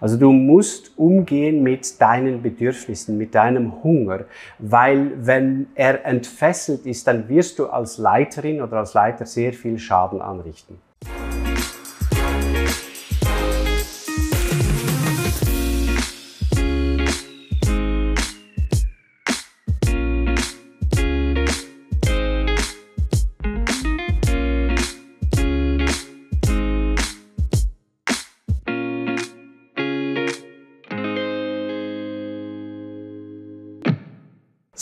Also du musst umgehen mit deinen Bedürfnissen, mit deinem Hunger, weil wenn er entfesselt ist, dann wirst du als Leiterin oder als Leiter sehr viel Schaden anrichten.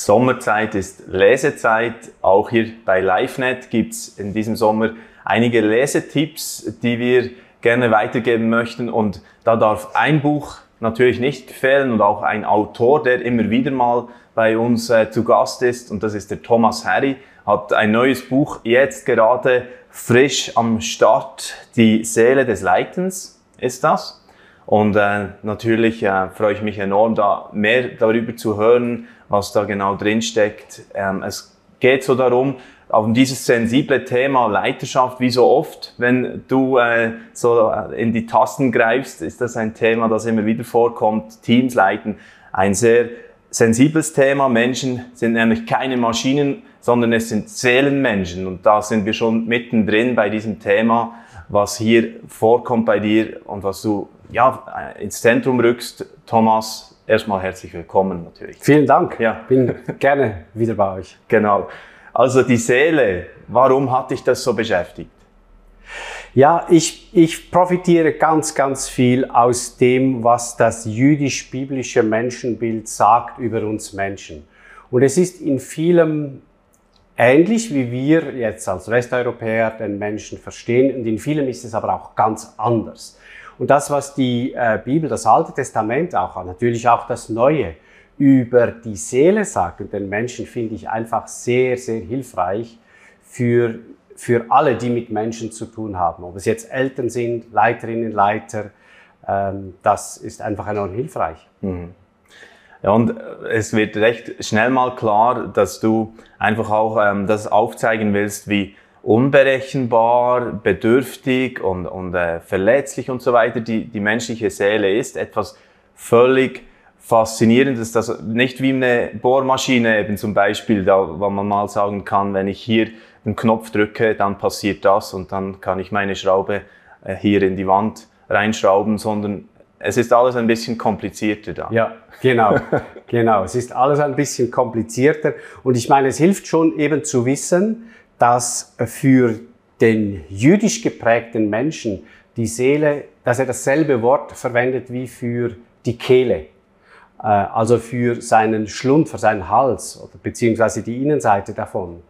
Sommerzeit ist Lesezeit. Auch hier bei LiveNet gibt es in diesem Sommer einige Lesetipps, die wir gerne weitergeben möchten. Und da darf ein Buch natürlich nicht fehlen und auch ein Autor, der immer wieder mal bei uns äh, zu Gast ist. Und das ist der Thomas Harry, hat ein neues Buch jetzt gerade frisch am Start. Die Seele des Leitens ist das. Und äh, natürlich äh, freue ich mich enorm, da mehr darüber zu hören, was da genau drin steckt. Ähm, es geht so darum, um dieses sensible Thema Leiterschaft, wie so oft, wenn du äh, so äh, in die Tasten greifst, ist das ein Thema, das immer wieder vorkommt. Teams leiten, ein sehr sensibles Thema. Menschen sind nämlich keine Maschinen, sondern es sind Seelenmenschen. Und da sind wir schon mittendrin bei diesem Thema, was hier vorkommt bei dir und was du ja, ins Zentrum rückst. Thomas, erstmal herzlich willkommen natürlich. Vielen Dank. Ja. Bin gerne wieder bei euch. Genau. Also die Seele, warum hat dich das so beschäftigt? Ja, ich, ich profitiere ganz, ganz viel aus dem, was das jüdisch-biblische Menschenbild sagt über uns Menschen. Und es ist in vielem ähnlich, wie wir jetzt als Westeuropäer den Menschen verstehen. Und in vielem ist es aber auch ganz anders. Und das, was die äh, Bibel, das Alte Testament auch, natürlich auch das Neue, über die Seele sagt und den Menschen, finde ich einfach sehr, sehr hilfreich für, für alle, die mit Menschen zu tun haben. Ob es jetzt Eltern sind, Leiterinnen, Leiter, ähm, das ist einfach enorm hilfreich. Mhm. Ja, und es wird recht schnell mal klar, dass du einfach auch ähm, das aufzeigen willst, wie unberechenbar, bedürftig und, und äh, verletzlich und so weiter die, die menschliche Seele ist. Etwas völlig Faszinierendes, das nicht wie eine Bohrmaschine eben zum Beispiel, da, wo man mal sagen kann, wenn ich hier den Knopf drücke, dann passiert das und dann kann ich meine Schraube äh, hier in die Wand reinschrauben, sondern es ist alles ein bisschen komplizierter da. Ja, genau, genau. Es ist alles ein bisschen komplizierter und ich meine, es hilft schon eben zu wissen, dass für den jüdisch geprägten Menschen die Seele, dass er dasselbe Wort verwendet wie für die Kehle. Äh, also für seinen Schlund, für seinen Hals oder beziehungsweise die Innenseite davon.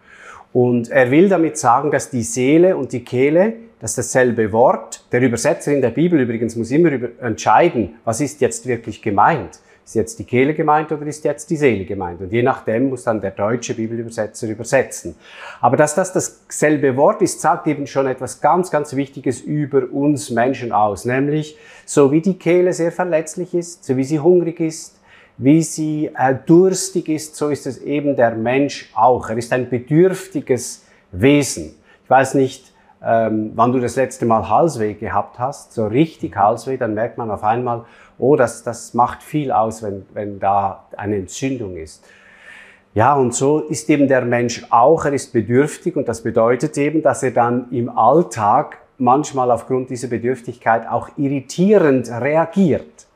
Und er will damit sagen, dass die Seele und die Kehle, das ist dasselbe Wort. Der Übersetzer in der Bibel übrigens muss immer entscheiden, was ist jetzt wirklich gemeint. Ist jetzt die Kehle gemeint oder ist jetzt die Seele gemeint? Und je nachdem muss dann der deutsche Bibelübersetzer übersetzen. Aber dass das dasselbe Wort ist, sagt eben schon etwas ganz, ganz Wichtiges über uns Menschen aus. Nämlich, so wie die Kehle sehr verletzlich ist, so wie sie hungrig ist, wie sie äh, durstig ist, so ist es eben der Mensch auch. Er ist ein bedürftiges Wesen. Ich weiß nicht, ähm, wann du das letzte Mal Halsweh gehabt hast, so richtig Halsweh, dann merkt man auf einmal, oh, das, das macht viel aus, wenn, wenn da eine Entzündung ist. Ja, und so ist eben der Mensch auch, er ist bedürftig und das bedeutet eben, dass er dann im Alltag manchmal aufgrund dieser Bedürftigkeit auch irritierend reagiert.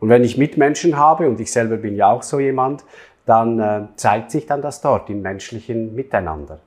Und wenn ich Mitmenschen habe, und ich selber bin ja auch so jemand, dann äh, zeigt sich dann das dort im menschlichen Miteinander.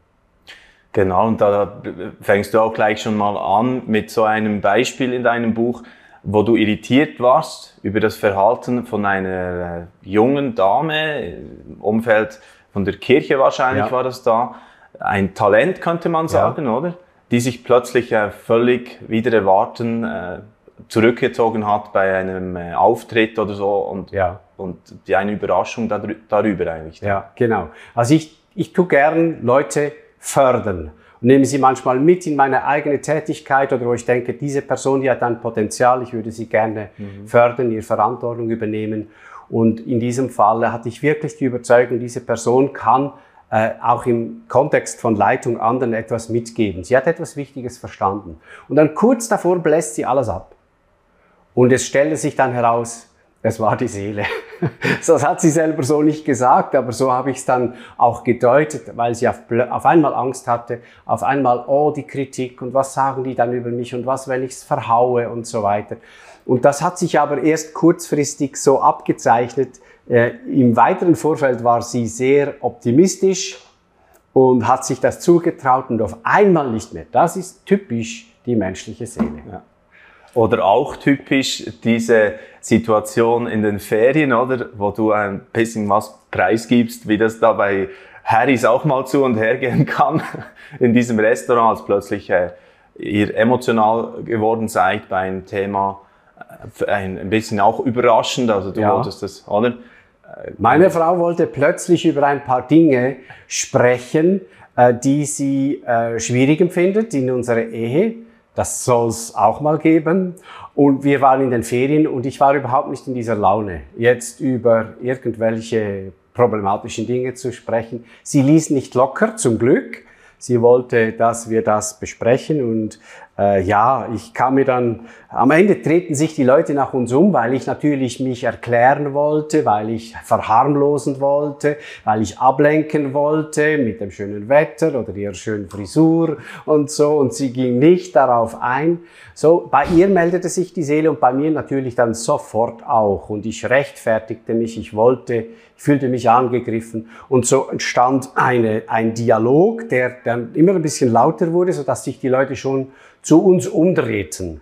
Genau, und da fängst du auch gleich schon mal an mit so einem Beispiel in deinem Buch wo du irritiert warst über das Verhalten von einer äh, jungen Dame im Umfeld von der Kirche wahrscheinlich ja. war das da. Ein Talent könnte man sagen, ja. oder? Die sich plötzlich äh, völlig wieder erwarten äh, zurückgezogen hat bei einem Auftritt oder so und, ja. und die eine Überraschung darüber eigentlich. Ja, genau. Also ich, ich tue gern Leute fördern und nehme sie manchmal mit in meine eigene Tätigkeit oder wo ich denke, diese Person, die hat ein Potenzial, ich würde sie gerne mhm. fördern, ihre Verantwortung übernehmen. Und in diesem Fall hatte ich wirklich die Überzeugung, diese Person kann äh, auch im Kontext von Leitung anderen etwas mitgeben. Sie hat etwas Wichtiges verstanden. Und dann kurz davor bläst sie alles ab. Und es stellte sich dann heraus, es war die Seele. Das hat sie selber so nicht gesagt, aber so habe ich es dann auch gedeutet, weil sie auf, auf, einmal Angst hatte, auf einmal, oh, die Kritik und was sagen die dann über mich und was, wenn ich es verhaue und so weiter. Und das hat sich aber erst kurzfristig so abgezeichnet. Äh, Im weiteren Vorfeld war sie sehr optimistisch und hat sich das zugetraut und auf einmal nicht mehr. Das ist typisch die menschliche Seele. Ja. Oder auch typisch diese Situation in den Ferien, oder? Wo du ein bisschen was preisgibst, wie das da bei Harrys auch mal zu und her gehen kann in diesem Restaurant, als plötzlich äh, ihr emotional geworden seid bei einem Thema, äh, ein, ein bisschen auch überraschend, also du ja. wolltest das, oder? Meine Frau wollte plötzlich über ein paar Dinge sprechen, äh, die sie äh, schwierig empfindet in unserer Ehe. Das soll es auch mal geben. Und wir waren in den Ferien und ich war überhaupt nicht in dieser Laune, jetzt über irgendwelche problematischen Dinge zu sprechen. Sie ließ nicht locker, zum Glück. Sie wollte, dass wir das besprechen und äh, ja, ich kam mir dann, am Ende treten sich die Leute nach uns um, weil ich natürlich mich erklären wollte, weil ich verharmlosen wollte, weil ich ablenken wollte mit dem schönen Wetter oder ihrer schönen Frisur und so. Und sie ging nicht darauf ein. So, bei ihr meldete sich die Seele und bei mir natürlich dann sofort auch. Und ich rechtfertigte mich, ich wollte, ich fühlte mich angegriffen. Und so entstand eine, ein Dialog, der dann immer ein bisschen lauter wurde, so dass sich die Leute schon zu uns umdrehten.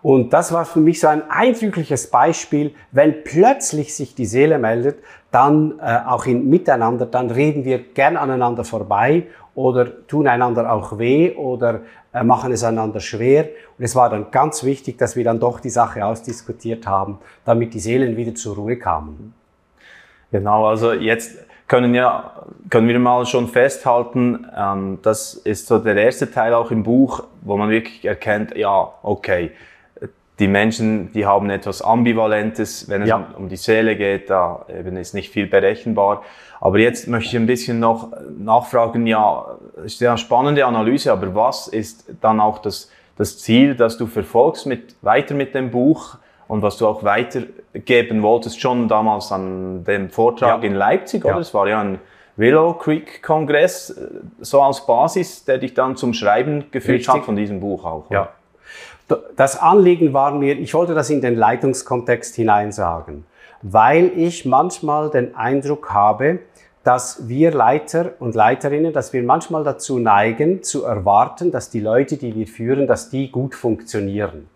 Und das war für mich so ein eindrückliches Beispiel, wenn plötzlich sich die Seele meldet, dann äh, auch in Miteinander, dann reden wir gern aneinander vorbei oder tun einander auch weh oder äh, machen es einander schwer. Und es war dann ganz wichtig, dass wir dann doch die Sache ausdiskutiert haben, damit die Seelen wieder zur Ruhe kamen. Genau, also jetzt können ja, können wir mal schon festhalten, ähm, das ist so der erste Teil auch im Buch, wo man wirklich erkennt, ja, okay, die Menschen, die haben etwas Ambivalentes, wenn es ja. um die Seele geht, da eben ist nicht viel berechenbar. Aber jetzt möchte ich ein bisschen noch nachfragen, ja, ist ja eine spannende Analyse, aber was ist dann auch das, das Ziel, das du verfolgst mit, weiter mit dem Buch? Und was du auch weitergeben wolltest, schon damals an dem Vortrag ja. in Leipzig, oder? Es war ja ein Willow Creek Kongress, so als Basis, der dich dann zum Schreiben geführt Richtig. hat von diesem Buch auch. Ja. Das Anliegen war mir, ich wollte das in den Leitungskontext hinein sagen, weil ich manchmal den Eindruck habe, dass wir Leiter und Leiterinnen, dass wir manchmal dazu neigen, zu erwarten, dass die Leute, die wir führen, dass die gut funktionieren.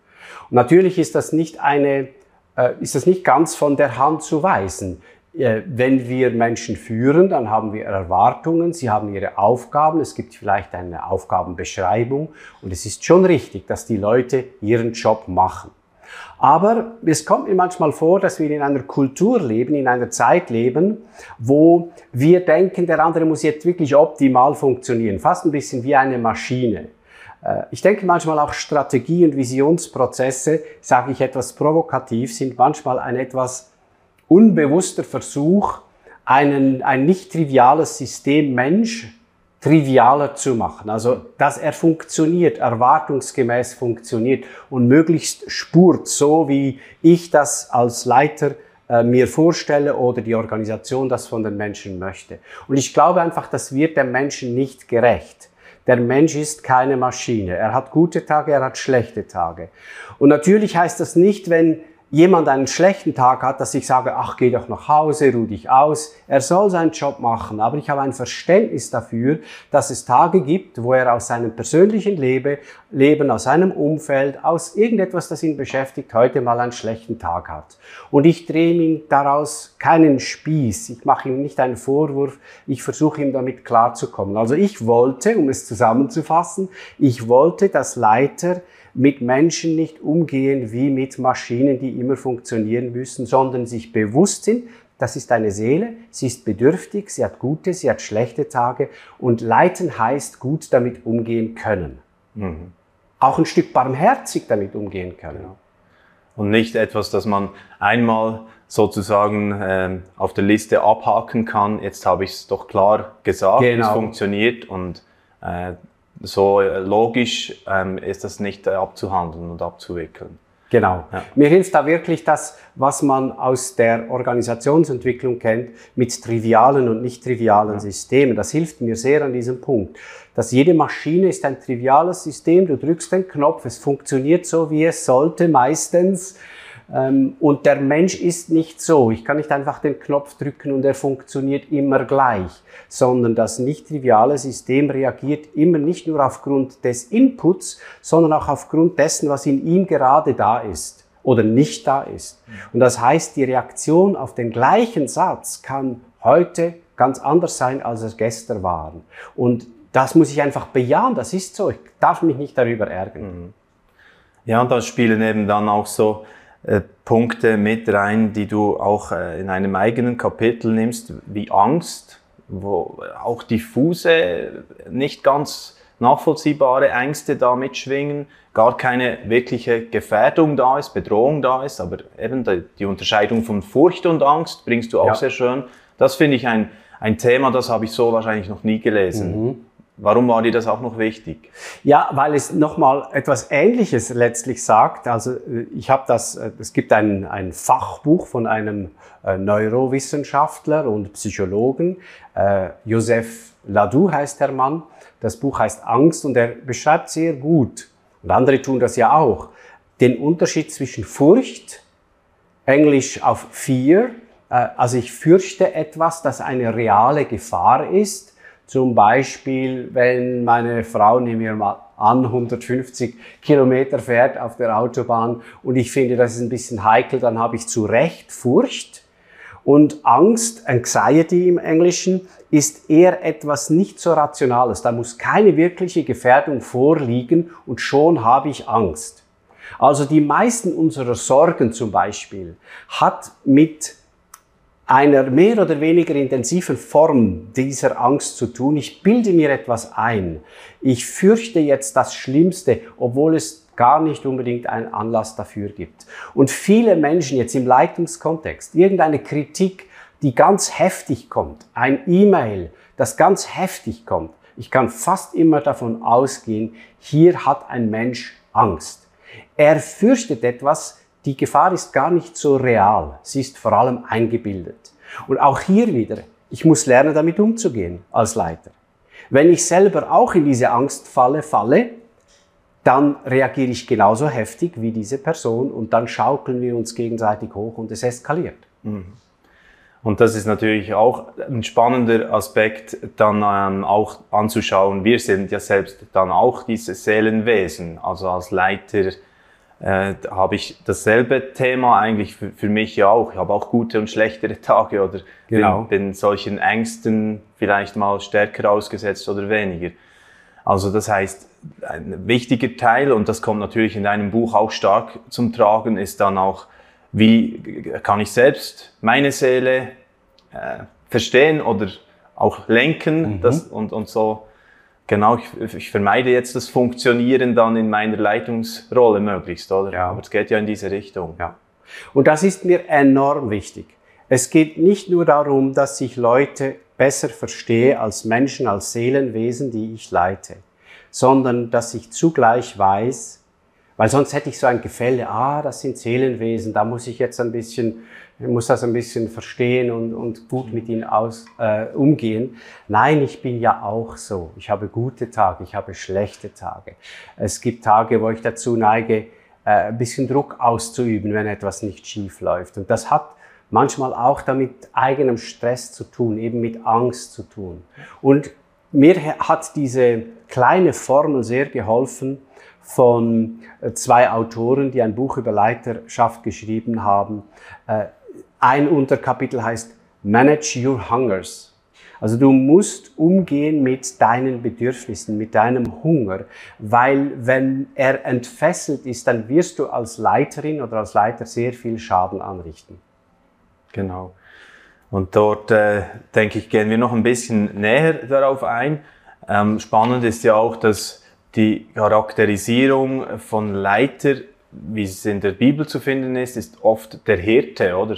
Natürlich ist das nicht eine, äh, ist das nicht ganz von der Hand zu weisen. Äh, wenn wir Menschen führen, dann haben wir Erwartungen, sie haben ihre Aufgaben, es gibt vielleicht eine Aufgabenbeschreibung und es ist schon richtig, dass die Leute ihren Job machen. Aber es kommt mir manchmal vor, dass wir in einer Kultur leben, in einer Zeit leben, wo wir denken, der andere muss jetzt wirklich optimal funktionieren, fast ein bisschen wie eine Maschine. Äh, ich denke manchmal auch Strategie- und Visionsprozesse, sage ich etwas provokativ, sind manchmal ein etwas unbewusster Versuch, einen, ein nicht triviales System Mensch trivialer zu machen. Also, dass er funktioniert, erwartungsgemäß funktioniert und möglichst spurt, so wie ich das als Leiter äh, mir vorstelle oder die Organisation das von den Menschen möchte. Und ich glaube einfach, das wird dem Menschen nicht gerecht. Der Mensch ist keine Maschine. Er hat gute Tage, er hat schlechte Tage. Und natürlich heißt das nicht, wenn jemand einen schlechten Tag hat, dass ich sage, ach, geh doch nach Hause, ruh dich aus. Er soll seinen Job machen. Aber ich habe ein Verständnis dafür, dass es Tage gibt, wo er aus seinem persönlichen Leben, Leben, aus seinem Umfeld, aus irgendetwas, das ihn beschäftigt, heute mal einen schlechten Tag hat. Und ich drehe ihm daraus keinen Spieß. Ich mache ihm nicht einen Vorwurf. Ich versuche ihm damit klarzukommen. Also ich wollte, um es zusammenzufassen, ich wollte, dass Leiter mit Menschen nicht umgehen wie mit Maschinen, die immer funktionieren müssen, sondern sich bewusst sind, das ist eine Seele, sie ist bedürftig, sie hat gute, sie hat schlechte Tage und leiten heißt gut damit umgehen können. Mhm. Auch ein Stück barmherzig damit umgehen können. Und nicht etwas, das man einmal sozusagen äh, auf der Liste abhaken kann. Jetzt habe ich es doch klar gesagt, genau. es funktioniert und äh, so äh, logisch ähm, ist das nicht äh, abzuhandeln und abzuwickeln. Genau. Ja. Mir hilft da wirklich das, was man aus der Organisationsentwicklung kennt, mit trivialen und nicht trivialen ja. Systemen. Das hilft mir sehr an diesem Punkt. Dass jede Maschine ist ein triviales System. Du drückst den Knopf, es funktioniert so, wie es sollte meistens. Ähm, und der Mensch ist nicht so. Ich kann nicht einfach den Knopf drücken und er funktioniert immer gleich, sondern das nicht triviale System reagiert immer nicht nur aufgrund des Inputs, sondern auch aufgrund dessen, was in ihm gerade da ist oder nicht da ist. Und das heißt, die Reaktion auf den gleichen Satz kann heute ganz anders sein, als es gestern war. Und das muss ich einfach bejahen, das ist so. Ich darf mich nicht darüber ärgern. Mhm. Ja, und da spielen eben dann auch so Punkte mit rein, die du auch äh, in einem eigenen Kapitel nimmst, wie Angst, wo auch diffuse, nicht ganz nachvollziehbare Ängste da mitschwingen, gar keine wirkliche Gefährdung da ist, Bedrohung da ist, aber eben die Unterscheidung von Furcht und Angst bringst du auch ja. sehr schön. Das finde ich ein, ein Thema, das habe ich so wahrscheinlich noch nie gelesen. Mhm. Warum war dir das auch noch wichtig? Ja, weil es nochmal etwas Ähnliches letztlich sagt. Also äh, ich habe das, äh, es gibt ein, ein Fachbuch von einem äh, Neurowissenschaftler und Psychologen, äh, Joseph Ladou heißt der Mann. Das Buch heißt Angst und er beschreibt sehr gut, und andere tun das ja auch, den Unterschied zwischen Furcht, Englisch auf Fear, äh, also ich fürchte etwas, das eine reale Gefahr ist, zum Beispiel, wenn meine Frau, nehmen wir mal an, 150 Kilometer fährt auf der Autobahn und ich finde, das ist ein bisschen heikel, dann habe ich zu Recht Furcht. Und Angst, Anxiety im Englischen, ist eher etwas nicht so Rationales. Da muss keine wirkliche Gefährdung vorliegen und schon habe ich Angst. Also die meisten unserer Sorgen zum Beispiel hat mit einer mehr oder weniger intensiven Form dieser Angst zu tun. Ich bilde mir etwas ein. Ich fürchte jetzt das Schlimmste, obwohl es gar nicht unbedingt einen Anlass dafür gibt. Und viele Menschen jetzt im Leitungskontext, irgendeine Kritik, die ganz heftig kommt, ein E-Mail, das ganz heftig kommt, ich kann fast immer davon ausgehen, hier hat ein Mensch Angst. Er fürchtet etwas, die Gefahr ist gar nicht so real, sie ist vor allem eingebildet. Und auch hier wieder, ich muss lernen, damit umzugehen als Leiter. Wenn ich selber auch in diese Angstfalle falle, dann reagiere ich genauso heftig wie diese Person und dann schaukeln wir uns gegenseitig hoch und es eskaliert. Mhm. Und das ist natürlich auch ein spannender Aspekt, dann ähm, auch anzuschauen. Wir sind ja selbst dann auch diese Seelenwesen, also als Leiter äh, habe ich dasselbe Thema eigentlich für, für, mich ja auch. Ich habe auch gute und schlechtere Tage oder genau. bin, bin solchen Ängsten vielleicht mal stärker ausgesetzt oder weniger. Also das heißt, ein wichtiger Teil, und das kommt natürlich in deinem Buch auch stark zum Tragen, ist dann auch, wie kann ich selbst meine Seele äh, verstehen oder auch lenken mhm. das, und, und so Genau, ich, ich, vermeide jetzt das Funktionieren dann in meiner Leitungsrolle möglichst, oder? Ja. Aber es geht ja in diese Richtung. Ja. Und das ist mir enorm wichtig. Es geht nicht nur darum, dass ich Leute besser verstehe als Menschen, als Seelenwesen, die ich leite, sondern dass ich zugleich weiß, weil sonst hätte ich so ein Gefälle, ah, das sind Seelenwesen, da muss ich jetzt ein bisschen muss das ein bisschen verstehen und, und gut mit ihnen aus, äh, umgehen. Nein, ich bin ja auch so. Ich habe gute Tage, ich habe schlechte Tage. Es gibt Tage, wo ich dazu neige, äh, ein bisschen Druck auszuüben, wenn etwas nicht schief läuft. Und das hat manchmal auch damit eigenem Stress zu tun, eben mit Angst zu tun. Und mir hat diese kleine Formel sehr geholfen von äh, zwei Autoren, die ein Buch über Leiterschaft geschrieben haben. Äh, ein Unterkapitel heißt Manage Your Hungers. Also du musst umgehen mit deinen Bedürfnissen, mit deinem Hunger, weil wenn er entfesselt ist, dann wirst du als Leiterin oder als Leiter sehr viel Schaden anrichten. Genau. Und dort, äh, denke ich, gehen wir noch ein bisschen näher darauf ein. Ähm, spannend ist ja auch, dass die Charakterisierung von Leiter, wie es in der Bibel zu finden ist, ist oft der Hirte, oder?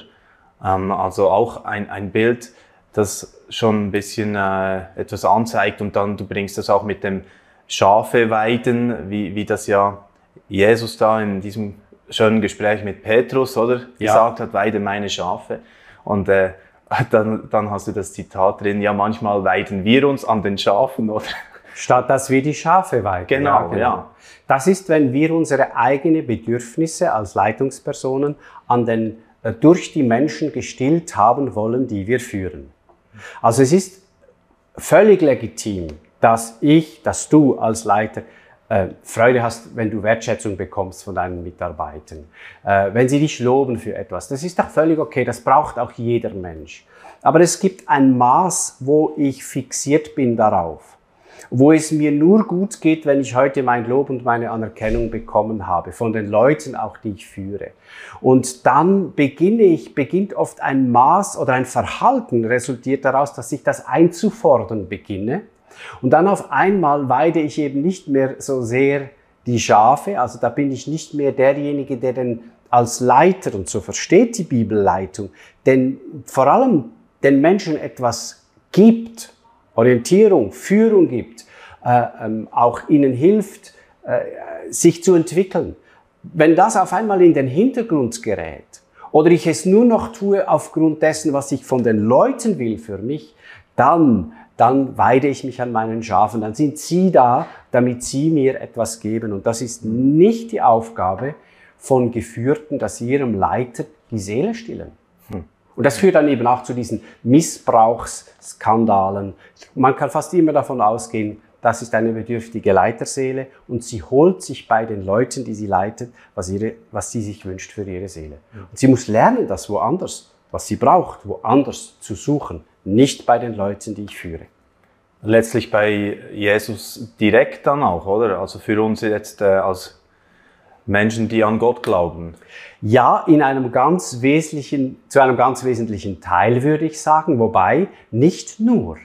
Ähm, also auch ein, ein Bild, das schon ein bisschen äh, etwas anzeigt und dann du bringst das auch mit dem Schafe weiden, wie, wie das ja Jesus da in diesem schönen Gespräch mit Petrus, oder? Ja. Gesagt hat, weide meine Schafe. Und äh, dann, dann hast du das Zitat drin, ja, manchmal weiden wir uns an den Schafen, oder? Statt dass wir die Schafe weiden. Genau, ja. Das ist, wenn wir unsere eigenen Bedürfnisse als Leitungspersonen an den, äh, durch die Menschen gestillt haben wollen, die wir führen. Also es ist völlig legitim, dass ich, dass du als Leiter äh, Freude hast, wenn du Wertschätzung bekommst von deinen Mitarbeitern, äh, wenn sie dich loben für etwas. Das ist doch völlig okay, das braucht auch jeder Mensch. Aber es gibt ein Maß, wo ich fixiert bin darauf, wo es mir nur gut geht, wenn ich heute mein Lob und meine Anerkennung bekommen habe, von den Leuten auch, die ich führe. Und dann beginne ich, beginnt oft ein Maß oder ein Verhalten resultiert daraus, dass ich das einzufordern beginne und dann auf einmal weide ich eben nicht mehr so sehr die Schafe, also da bin ich nicht mehr derjenige, der denn als Leiter, und so versteht die Bibelleitung, denn vor allem den Menschen etwas gibt, Orientierung, Führung gibt, äh, ähm, auch ihnen hilft, äh, sich zu entwickeln. Wenn das auf einmal in den Hintergrund gerät oder ich es nur noch tue aufgrund dessen, was ich von den Leuten will für mich, dann dann weide ich mich an meinen Schafen, dann sind sie da, damit sie mir etwas geben. Und das ist nicht die Aufgabe von Geführten, dass sie ihrem Leiter die Seele stillen. Hm. Und das führt dann eben auch zu diesen Missbrauchsskandalen. Man kann fast immer davon ausgehen, das ist eine bedürftige Leiterseele und sie holt sich bei den Leuten, die sie leitet, was, ihre, was sie sich wünscht für ihre Seele. Und sie muss lernen, das woanders, was sie braucht, woanders zu suchen nicht bei den Leuten, die ich führe. Letztlich bei Jesus direkt dann auch, oder? Also für uns jetzt äh, als Menschen, die an Gott glauben. Ja, in einem ganz wesentlichen, zu einem ganz wesentlichen Teil würde ich sagen, wobei nicht nur.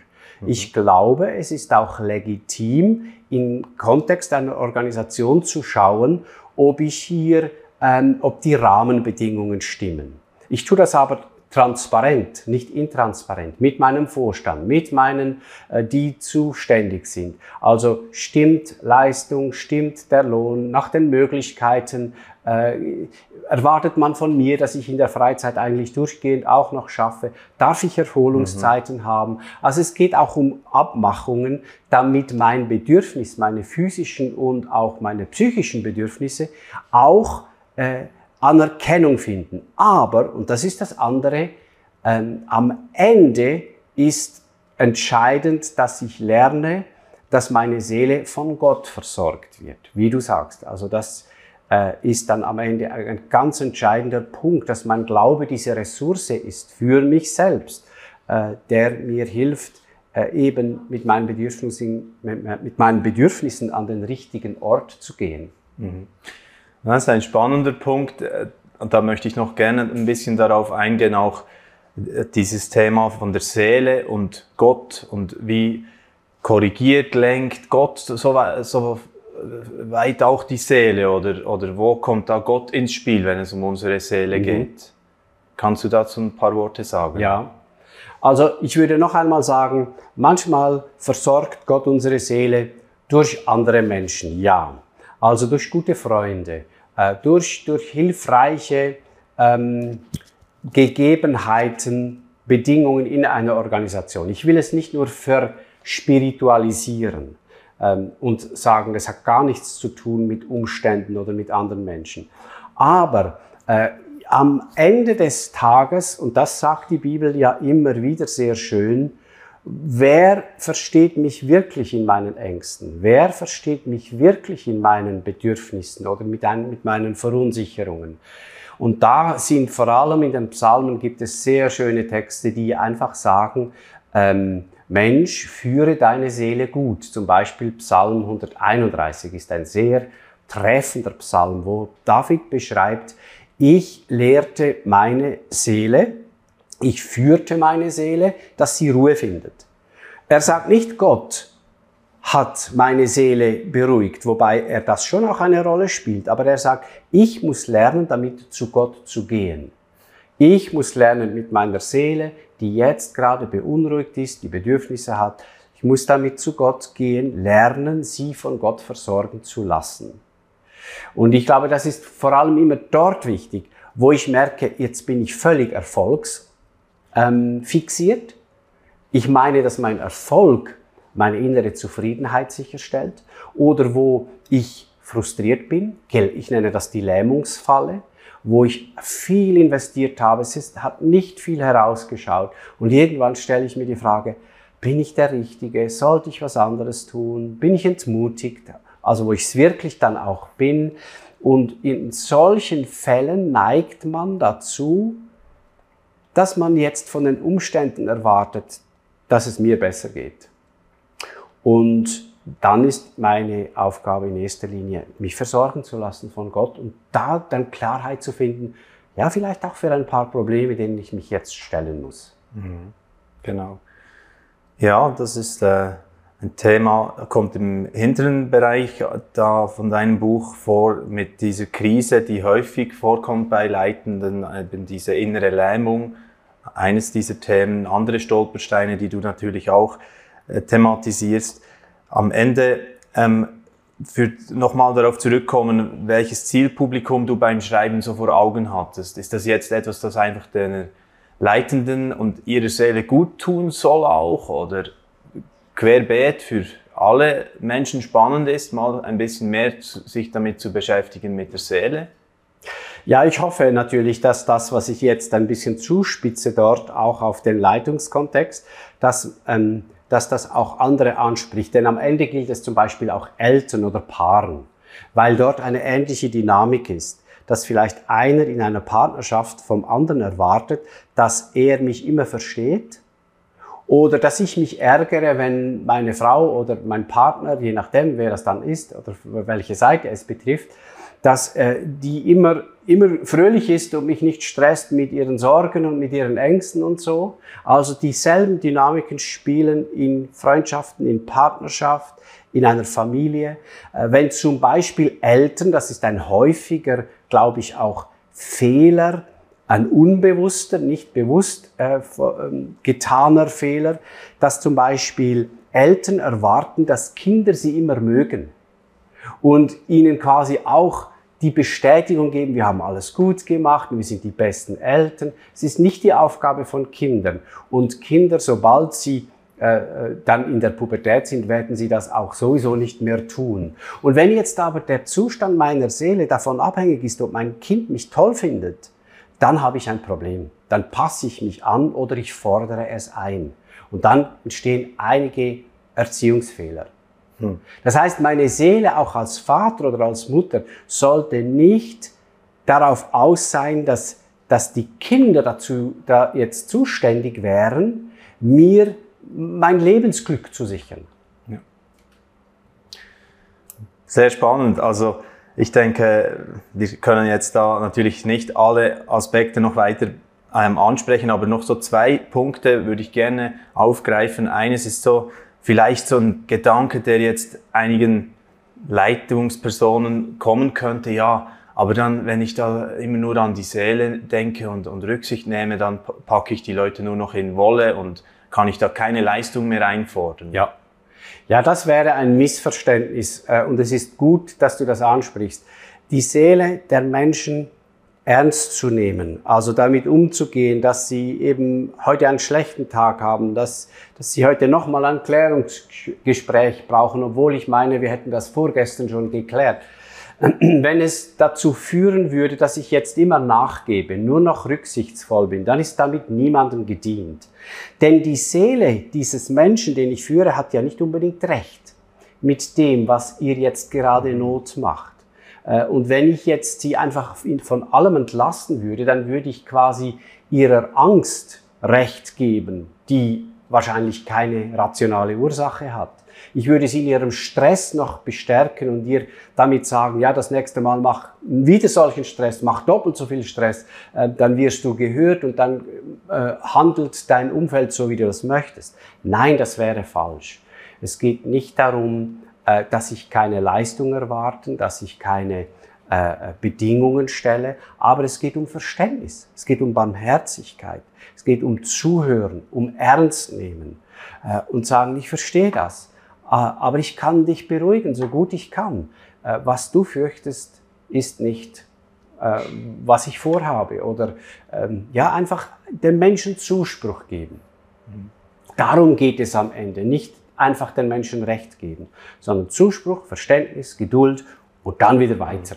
Mhm. Ich glaube, es ist auch legitim, im Kontext einer Organisation zu schauen, ob ich hier, ähm, ob die Rahmenbedingungen stimmen. Ich tue das aber transparent, nicht intransparent, mit meinem Vorstand, mit meinen, äh, die zuständig sind. Also stimmt Leistung, stimmt der Lohn, nach den Möglichkeiten, äh, erwartet man von mir, dass ich in der Freizeit eigentlich durchgehend auch noch schaffe, darf ich Erholungszeiten mhm. haben. Also es geht auch um Abmachungen, damit mein Bedürfnis, meine physischen und auch meine psychischen Bedürfnisse auch äh, Anerkennung finden. Aber, und das ist das andere, ähm, am Ende ist entscheidend, dass ich lerne, dass meine Seele von Gott versorgt wird, wie du sagst. Also das äh, ist dann am Ende ein ganz entscheidender Punkt, dass mein Glaube diese Ressource ist für mich selbst, äh, der mir hilft, äh, eben mit meinen, Bedürfnissen, mit meinen Bedürfnissen an den richtigen Ort zu gehen. Mhm. Das ist ein spannender Punkt. Äh, und da möchte ich noch gerne ein bisschen darauf eingehen, auch äh, dieses Thema von der Seele und Gott und wie korrigiert, lenkt Gott so, so weit auch die Seele oder, oder wo kommt da Gott ins Spiel, wenn es um unsere Seele mhm. geht? Kannst du dazu ein paar Worte sagen? Ja. Also ich würde noch einmal sagen, manchmal versorgt Gott unsere Seele durch andere Menschen, ja. Also durch gute Freunde, äh, durch, durch hilfreiche ähm, Gegebenheiten, Bedingungen in einer Organisation. Ich will es nicht nur verspiritualisieren ähm, und sagen, es hat gar nichts zu tun mit Umständen oder mit anderen Menschen. Aber äh, am Ende des Tages, und das sagt die Bibel ja immer wieder sehr schön, wer versteht mich wirklich in meinen Ängsten? Wer versteht mich wirklich in meinen Bedürfnissen oder mit, ein, mit meinen Verunsicherungen? Und da sind vor allem in den Psalmen gibt es sehr schöne Texte, die einfach sagen, ähm, Mensch, führe deine Seele gut. Zum Beispiel Psalm 131 ist ein sehr treffender Psalm, wo David beschreibt, ich lehrte meine Seele, ich führte meine Seele, dass sie Ruhe findet. Er sagt nicht, Gott hat meine Seele beruhigt, wobei er das schon auch eine Rolle spielt, aber er sagt, ich muss lernen, damit zu Gott zu gehen. Ich muss lernen mit meiner Seele, die jetzt gerade beunruhigt ist, die Bedürfnisse hat, ich muss damit zu Gott gehen, lernen, sie von Gott versorgen zu lassen. Und ich glaube, das ist vor allem immer dort wichtig, wo ich merke, jetzt bin ich völlig erfolgsfixiert. Ähm, ich meine, dass mein Erfolg meine innere Zufriedenheit sicherstellt oder wo ich frustriert bin. Ich nenne das die Lähmungsfalle, wo ich viel investiert habe. Es ist, hat nicht viel herausgeschaut. Und irgendwann stelle ich mir die Frage, bin ich der Richtige? Sollte ich was anderes tun? Bin ich entmutigt? Also wo ich es wirklich dann auch bin. Und in solchen Fällen neigt man dazu, dass man jetzt von den Umständen erwartet, dass es mir besser geht. Und dann ist meine Aufgabe in erster Linie, mich versorgen zu lassen von Gott und da dann Klarheit zu finden, ja, vielleicht auch für ein paar Probleme, denen ich mich jetzt stellen muss. Mhm. Genau. Ja, das ist äh, ein Thema, kommt im hinteren Bereich da von deinem Buch vor, mit dieser Krise, die häufig vorkommt bei Leitenden, eben diese innere Lähmung, eines dieser Themen, andere Stolpersteine, die du natürlich auch äh, thematisierst. Am Ende ähm, für nochmal darauf zurückkommen, welches Zielpublikum du beim Schreiben so vor Augen hattest. Ist das jetzt etwas, das einfach den Leitenden und ihrer Seele gut tun soll auch oder querbeet für alle Menschen spannend ist, mal ein bisschen mehr sich damit zu beschäftigen mit der Seele? Ja, ich hoffe natürlich, dass das, was ich jetzt ein bisschen zuspitze dort, auch auf den Leitungskontext, dass ähm, dass das auch andere anspricht. Denn am Ende gilt es zum Beispiel auch Eltern oder Paaren, weil dort eine ähnliche Dynamik ist, dass vielleicht einer in einer Partnerschaft vom anderen erwartet, dass er mich immer versteht oder dass ich mich ärgere, wenn meine Frau oder mein Partner, je nachdem, wer das dann ist oder welche Seite es betrifft, dass äh, die immer, immer fröhlich ist und mich nicht stresst mit ihren Sorgen und mit ihren Ängsten und so. Also dieselben Dynamiken spielen in Freundschaften, in Partnerschaft, in einer Familie. Äh, wenn zum Beispiel Eltern, das ist ein häufiger, glaube ich, auch Fehler, ein unbewusster, nicht bewusst äh, ähm, getaner Fehler, dass zum Beispiel Eltern erwarten, dass Kinder sie immer mögen und ihnen quasi auch die Bestätigung geben, wir haben alles gut gemacht, wir sind die besten Eltern. Es ist nicht die Aufgabe von Kindern. Und Kinder, sobald sie äh, äh, dann in der Pubertät sind, werden sie das auch sowieso nicht mehr tun. Und wenn jetzt aber der Zustand meiner Seele davon abhängig ist, ob mein Kind mich toll findet, dann habe ich ein Problem. Dann passe ich mich an oder ich fordere es ein. Und dann entstehen einige Erziehungsfehler. Hm. Das heißt, meine Seele auch als Vater oder als Mutter sollte nicht darauf aus sein, dass, dass die Kinder dazu da jetzt zuständig wären, mir mein Lebensglück zu sichern. Ja. Sehr spannend. Also ich denke, wir können jetzt da natürlich nicht alle Aspekte noch weiter ähm, ansprechen, aber noch so zwei Punkte würde ich gerne aufgreifen. Eines ist so, vielleicht so ein Gedanke, der jetzt einigen Leitungspersonen kommen könnte, ja, aber dann, wenn ich da immer nur an die Seele denke und, und Rücksicht nehme, dann packe ich die Leute nur noch in Wolle und kann ich da keine Leistung mehr einfordern. Ja. Ja, das wäre ein Missverständnis äh, und es ist gut, dass du das ansprichst. Die Seele der Menschen ernst zu nehmen, also damit umzugehen, dass sie eben heute einen schlechten Tag haben, dass, dass sie heute nochmal ein Klärungsgespräch brauchen, obwohl ich meine, wir hätten das vorgestern schon geklärt. Wenn es dazu führen würde, dass ich jetzt immer nachgebe, nur noch rücksichtsvoll bin, dann ist damit niemandem gedient. Denn die Seele dieses Menschen, den ich führe, hat ja nicht unbedingt recht mit dem, was ihr jetzt gerade Not macht. Äh, und wenn ich jetzt sie einfach von allem entlasten würde, dann würde ich quasi ihrer Angst Recht geben, die wahrscheinlich keine rationale Ursache hat. Ich würde sie in ihrem Stress noch bestärken und ihr damit sagen, ja, das nächste Mal mach wieder solchen Stress, mach doppelt so viel Stress, äh, dann wirst du gehört und dann äh, handelt dein Umfeld so, wie du das möchtest. Nein, das wäre falsch. Es geht nicht darum, äh, dass ich keine Leistung erwarten, dass ich keine äh, Bedingungen stelle, aber es geht um Verständnis, es geht um Barmherzigkeit, es geht um Zuhören, um Ernst nehmen äh, und sagen, ich verstehe das, aber ich kann dich beruhigen, so gut ich kann. äh, was du fürchtest, ist nicht, äh, was ich vorhabe. Oder ähm, ja, einfach den Menschen Zuspruch geben. Darum geht es am Ende, nicht einfach den Menschen Recht geben, sondern Zuspruch, Verständnis, Geduld und dann wieder weiter.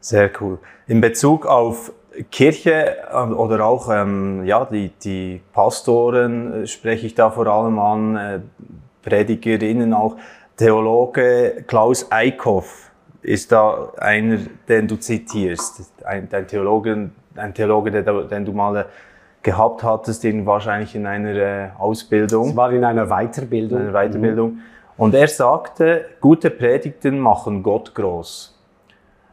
Sehr cool. In Bezug auf Kirche ähm, oder auch ähm, ja, die, die Pastoren äh, spreche ich da vor allem an, äh, Predigerinnen auch. Theologe Klaus Eickhoff ist da einer, den du zitierst. Ein, ein Theologe, ein Theologe der, den du mal gehabt hattest, in, wahrscheinlich in einer äh, Ausbildung. Es war in einer Weiterbildung. In einer Weiterbildung. Mhm. Und er sagte, gute Predigten machen Gott groß.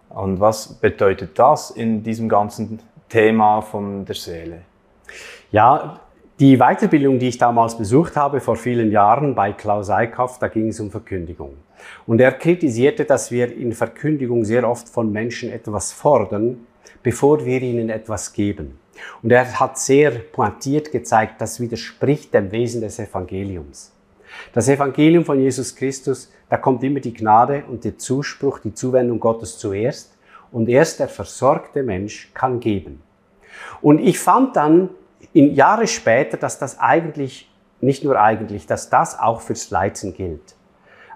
Und was bedeutet das in diesem ganzen Thema von der Seele? Ja, die Weiterbildung, die ich damals besucht habe, vor vielen Jahren bei Klaus Eickhoff, da ging es um Verkündigung. Und er kritisierte, dass wir in Verkündigung sehr oft von Menschen etwas fordern, bevor wir ihnen etwas geben. Und er hat sehr pointiert gezeigt, das widerspricht dem Wesen des Evangeliums. Das Evangelium von Jesus Christus, da kommt immer die Gnade und der Zuspruch, die Zuwendung Gottes zuerst und erst der versorgte Mensch kann geben. Und ich fand dann in Jahre später, dass das eigentlich, nicht nur eigentlich, dass das auch fürs Leiten gilt.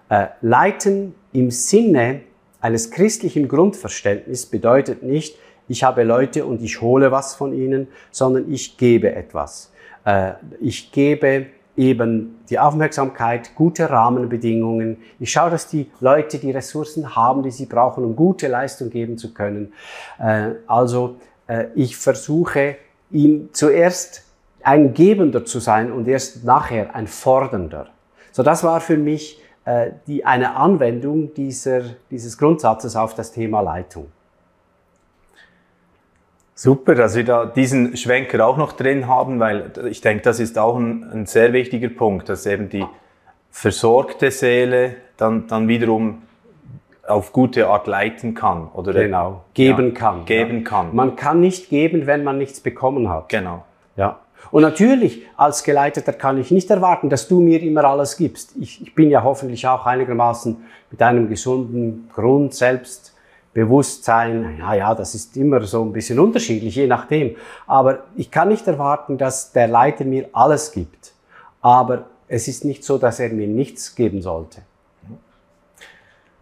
Äh, Leiten im Sinne eines christlichen Grundverständnisses bedeutet nicht, ich habe Leute und ich hole was von ihnen, sondern ich gebe etwas. Äh, ich gebe eben die Aufmerksamkeit, gute Rahmenbedingungen. Ich schaue, dass die Leute die Ressourcen haben, die sie brauchen, um gute Leistung geben zu können. Äh, also äh, ich versuche, ihm zuerst ein Gebender zu sein und erst nachher ein Fordernder. So, das war für mich die, eine Anwendung dieser, dieses Grundsatzes auf das Thema Leitung. Super, dass wir da diesen Schwenker auch noch drin haben, weil ich denke, das ist auch ein, ein sehr wichtiger Punkt, dass eben die versorgte Seele dann, dann wiederum auf gute Art leiten kann oder genau. geben ja, kann geben ja. kann. Man kann nicht geben wenn man nichts bekommen hat. Genau. Ja. Und natürlich als Geleiteter kann ich nicht erwarten dass du mir immer alles gibst. Ich, ich bin ja hoffentlich auch einigermaßen mit einem gesunden Grund selbst Bewusstsein, ja, ja, das ist immer so ein bisschen unterschiedlich, je nachdem. Aber ich kann nicht erwarten, dass der Leiter mir alles gibt. Aber es ist nicht so, dass er mir nichts geben sollte.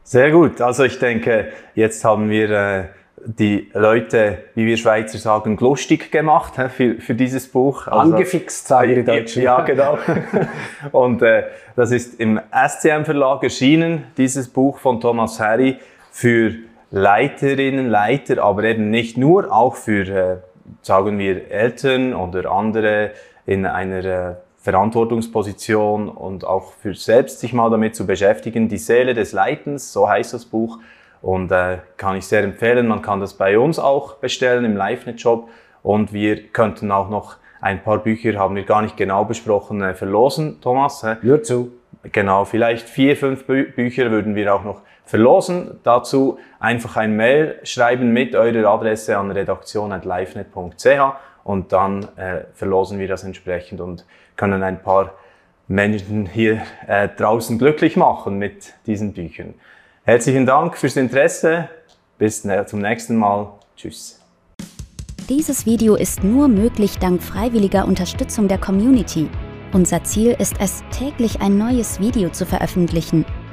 Sehr gut. Also ich denke, jetzt haben wir äh, die Leute, wie wir Schweizer sagen, lustig gemacht äh, für, für dieses Buch. Also, Angefixt, sagen die Deutschen. Ja, genau. Und äh, das ist im SCM Verlag erschienen, dieses Buch von Thomas Harry für Leiterinnen, Leiter, aber eben nicht nur, auch für, äh, sagen wir, Eltern oder andere in einer äh, Verantwortungsposition und auch für selbst sich mal damit zu beschäftigen. Die Seele des Leitens, so heißt das Buch und äh, kann ich sehr empfehlen. Man kann das bei uns auch bestellen im LiveNet-Shop und wir könnten auch noch ein paar Bücher, haben wir gar nicht genau besprochen, äh, verlosen, Thomas. Nur zu. Genau, vielleicht vier, fünf Bü Bücher würden wir auch noch verlosen. Dazu einfach ein Mail schreiben mit eurer Adresse an redaktion.livenet.ch und dann äh, verlosen wir das entsprechend und können ein paar Menschen hier äh, draußen glücklich machen mit diesen Büchern. Herzlichen Dank fürs Interesse. Bis zum nächsten Mal. Tschüss. Dieses Video ist nur möglich dank freiwilliger Unterstützung der Community. Unser Ziel ist es, täglich ein neues Video zu veröffentlichen.